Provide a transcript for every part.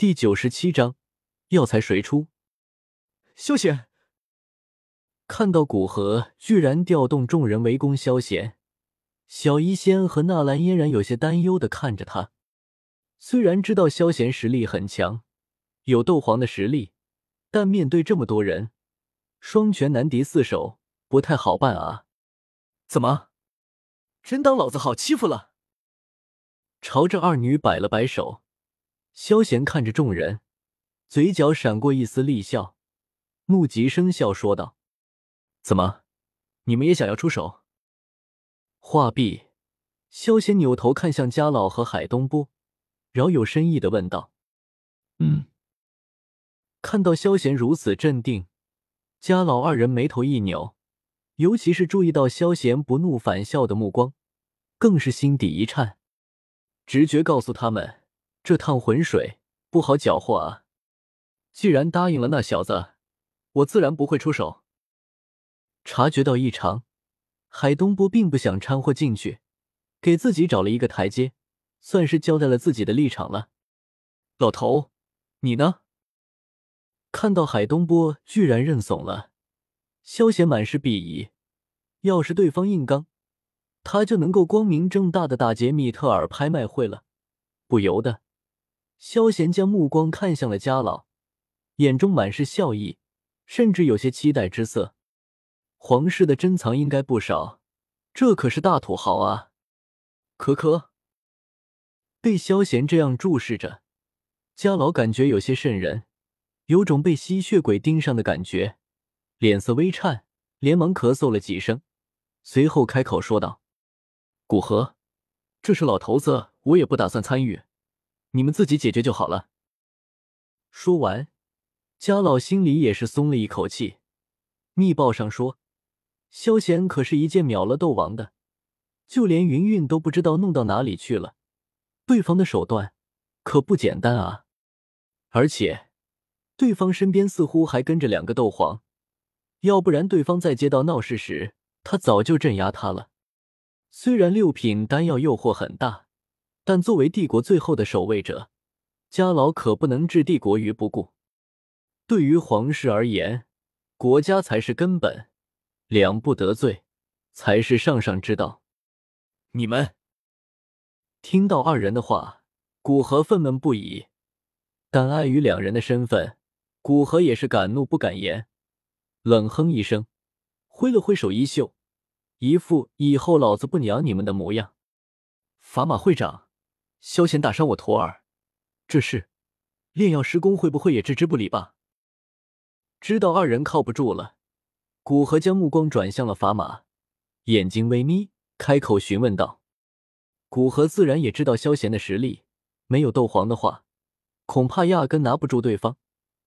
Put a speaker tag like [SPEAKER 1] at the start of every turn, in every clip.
[SPEAKER 1] 第九十七章，药材谁出？
[SPEAKER 2] 萧贤
[SPEAKER 1] 看到古河居然调动众人围攻萧贤，小医仙和纳兰嫣然有些担忧的看着他。虽然知道萧贤实力很强，有斗皇的实力，但面对这么多人，双拳难敌四手，不太好办啊！
[SPEAKER 2] 怎么，真当老子好欺负了？
[SPEAKER 1] 朝着二女摆了摆手。萧贤看着众人，嘴角闪过一丝厉笑，怒极生笑说道：“
[SPEAKER 2] 怎么，你们也想要出手？”
[SPEAKER 1] 话毕，萧贤扭头看向家老和海东波。饶有深意的问道：“
[SPEAKER 2] 嗯。”
[SPEAKER 1] 看到萧贤如此镇定，家老二人眉头一扭，尤其是注意到萧贤不怒反笑的目光，更是心底一颤。直觉告诉他们，这趟浑水不好搅和啊！既然答应了那小子，我自然不会出手。察觉到异常，海东波并不想掺和进去，给自己找了一个台阶。算是交代了自己的立场了，
[SPEAKER 2] 老头，你呢？
[SPEAKER 1] 看到海东波居然认怂了，萧贤满是鄙夷。要是对方硬刚，他就能够光明正大的打劫米特尔拍卖会了。不由得，萧贤将目光看向了家老，眼中满是笑意，甚至有些期待之色。皇室的珍藏应该不少，这可是大土豪啊！可可。被萧贤这样注视着，家老感觉有些瘆人，有种被吸血鬼盯上的感觉，脸色微颤，连忙咳嗽了几声，随后开口说道：“
[SPEAKER 2] 古河，这是老头子我也不打算参与，你们自己解决就好了。”
[SPEAKER 1] 说完，家老心里也是松了一口气。密报上说，萧贤可是一剑秒了斗王的，就连云云都不知道弄到哪里去了。对方的手段可不简单啊！而且，对方身边似乎还跟着两个斗皇，要不然对方在街道闹事时，他早就镇压他了。虽然六品丹药诱惑很大，但作为帝国最后的守卫者，家老可不能置帝国于不顾。对于皇室而言，国家才是根本，两不得罪才是上上之道。
[SPEAKER 2] 你们。
[SPEAKER 1] 听到二人的话，古河愤懑不已，但碍于两人的身份，古河也是敢怒不敢言，冷哼一声，挥了挥手衣袖，一副以后老子不鸟你们的模样。
[SPEAKER 2] 法马会长，萧贤打伤我徒儿，这事，炼药师公会不会也置之不理吧？
[SPEAKER 1] 知道二人靠不住了，古河将目光转向了法马，眼睛微眯，开口询问道。古河自然也知道萧贤的实力，没有斗皇的话，恐怕压根拿不住对方。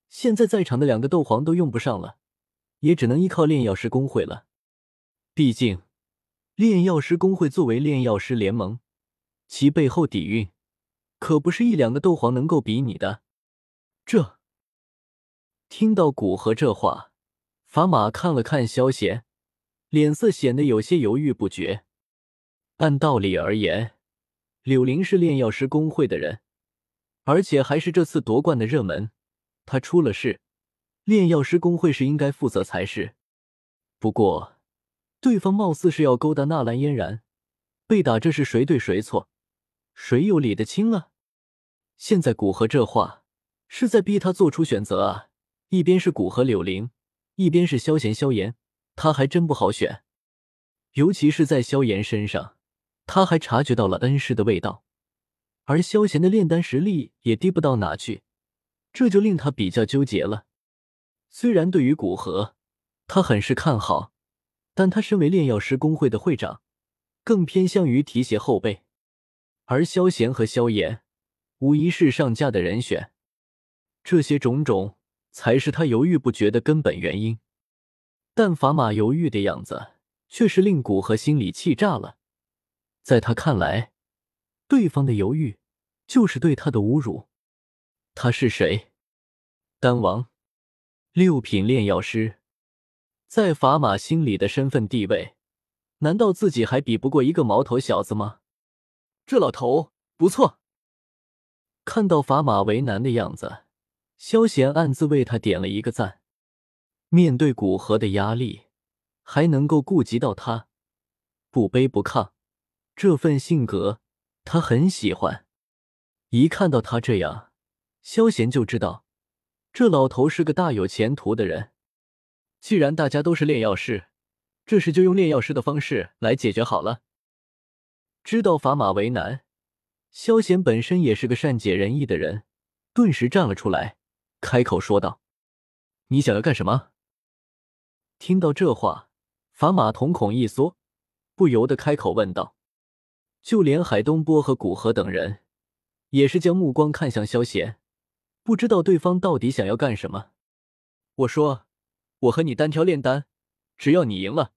[SPEAKER 1] 现在在场的两个斗皇都用不上了，也只能依靠炼药师公会了。毕竟，炼药师工会作为炼药师联盟，其背后底蕴可不是一两个斗皇能够比拟的。这，听到古河这话，法马看了看萧贤，脸色显得有些犹豫不决。按道理而言，柳林是炼药师公会的人，而且还是这次夺冠的热门。他出了事，炼药师公会是应该负责才是。不过，对方貌似是要勾搭纳兰嫣然，被打这是谁对谁错？谁又理得清了？现在古河这话是在逼他做出选择啊！一边是古河柳林，一边是萧炎萧炎，他还真不好选，尤其是在萧炎身上。他还察觉到了恩师的味道，而萧贤的炼丹实力也低不到哪去，这就令他比较纠结了。虽然对于古河，他很是看好，但他身为炼药师工会的会长，更偏向于提携后辈，而萧贤和萧炎无疑是上架的人选。这些种种才是他犹豫不决的根本原因。但法马犹豫的样子，却是令古河心里气炸了。在他看来，对方的犹豫就是对他的侮辱。他是谁？丹王，六品炼药师，在法马心里的身份地位，难道自己还比不过一个毛头小子吗？
[SPEAKER 2] 这老头不错。
[SPEAKER 1] 看到法码为难的样子，萧贤暗自为他点了一个赞。面对古河的压力，还能够顾及到他，不卑不亢，这份性格他很喜欢。一看到他这样，萧贤就知道这老头是个大有前途的人。既然大家都是炼药师，这事就用炼药师的方式来解决好了。知道法码为难。萧贤本身也是个善解人意的人，顿时站了出来，开口说道：“你想要干什么？”听到这话，法码瞳孔一缩，不由得开口问道。就连海东波和古河等人，也是将目光看向萧贤，不知道对方到底想要干什么。我说：“我和你单挑炼丹，只要你赢了，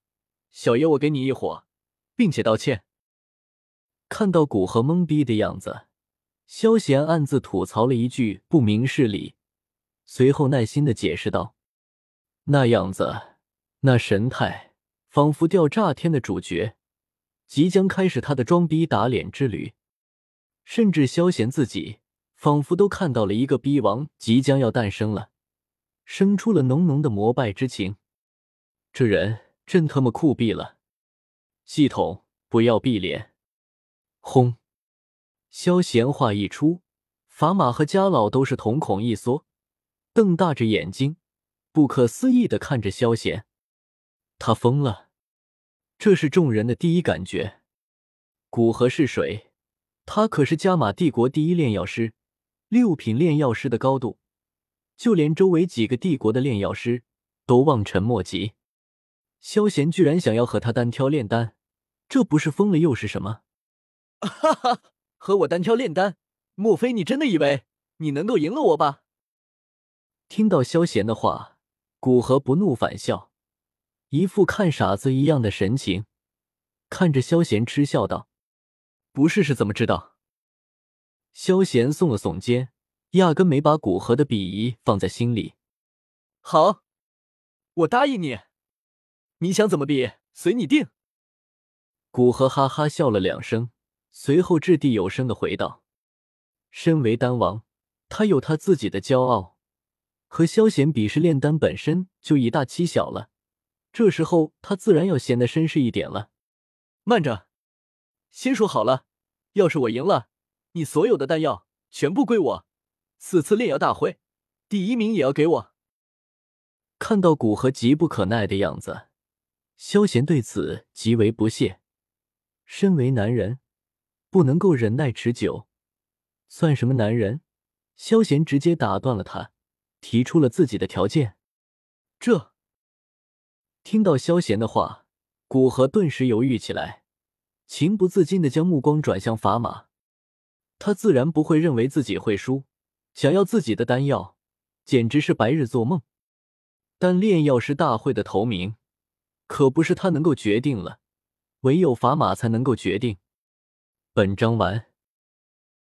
[SPEAKER 1] 小爷我给你一火，并且道歉。”看到古河懵逼的样子，萧贤暗自吐槽了一句“不明事理”，随后耐心的解释道：“那样子，那神态，仿佛吊炸天的主角即将开始他的装逼打脸之旅，甚至萧贤自己仿佛都看到了一个逼王即将要诞生了，生出了浓浓的膜拜之情。这人真他妈酷毙了！系统不要闭脸。”轰！萧贤话一出，法玛和家老都是瞳孔一缩，瞪大着眼睛，不可思议的看着萧贤。他疯了，这是众人的第一感觉。古河是谁？他可是加玛帝国第一炼药师，六品炼药师的高度，就连周围几个帝国的炼药师都望尘莫及。萧贤居然想要和他单挑炼丹，这不是疯了又是什么？哈哈，和我单挑炼丹，莫非你真的以为你能够赢了我吧？听到萧贤的话，古河不怒反笑，一副看傻子一样的神情，看着萧贤嗤笑道：“不试试怎么知道？”萧贤耸了耸肩，压根没把古河的鄙夷放在心里。好，我答应你，你想怎么比，随你定。古河哈哈笑了两声。随后掷地有声的回道：“身为丹王，他有他自己的骄傲，和萧贤比试炼丹本身就以大欺小了。这时候他自然要显得绅士一点了。慢着，先说好了，要是我赢了，你所有的丹药全部归我。此次炼药大会，第一名也要给我。”看到古河急不可耐的样子，萧贤对此极为不屑。身为男人。不能够忍耐持久，算什么男人？萧贤直接打断了他，提出了自己的条件。这听到萧贤的话，古河顿时犹豫起来，情不自禁的将目光转向法码。他自然不会认为自己会输，想要自己的丹药，简直是白日做梦。但炼药师大会的头名，可不是他能够决定了，唯有法码才能够决定。本章完。